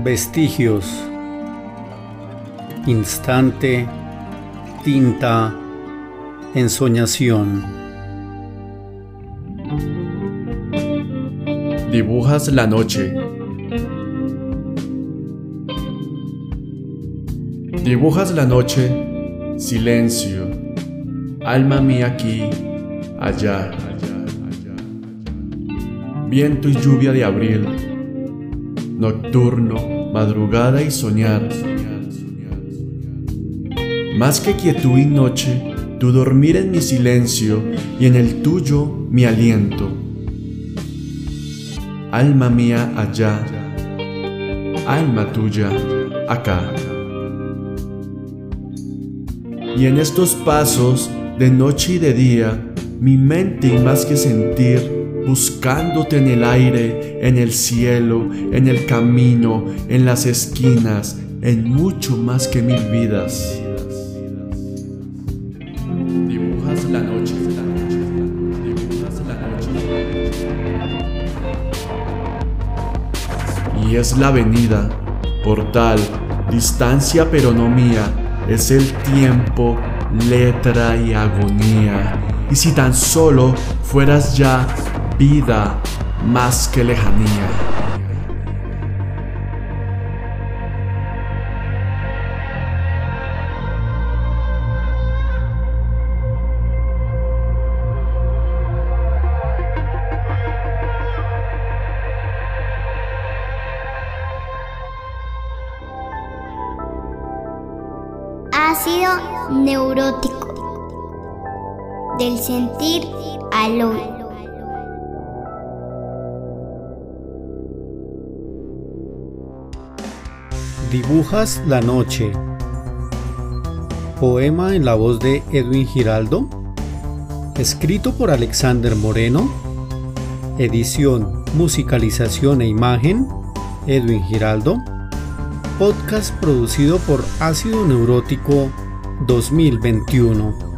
Vestigios. Instante. Tinta. Ensoñación. Dibujas la noche. Dibujas la noche, silencio, alma mía aquí, allá, viento y lluvia de abril, nocturno, madrugada y soñar. Más que quietud y noche, tu dormir en mi silencio y en el tuyo mi aliento. Alma mía allá, alma tuya acá. Y en estos pasos, de noche y de día, mi mente y más que sentir, buscándote en el aire, en el cielo, en el camino, en las esquinas, en mucho más que mil vidas. Dibujas la noche. Y es la avenida, portal, distancia pero no mía, es el tiempo, letra y agonía. Y si tan solo fueras ya vida más que lejanía. Ácido neurótico. Del sentir al. Dibujas la noche. Poema en la voz de Edwin Giraldo. Escrito por Alexander Moreno. Edición, musicalización e imagen. Edwin Giraldo. Podcast producido por Ácido Neurótico 2021.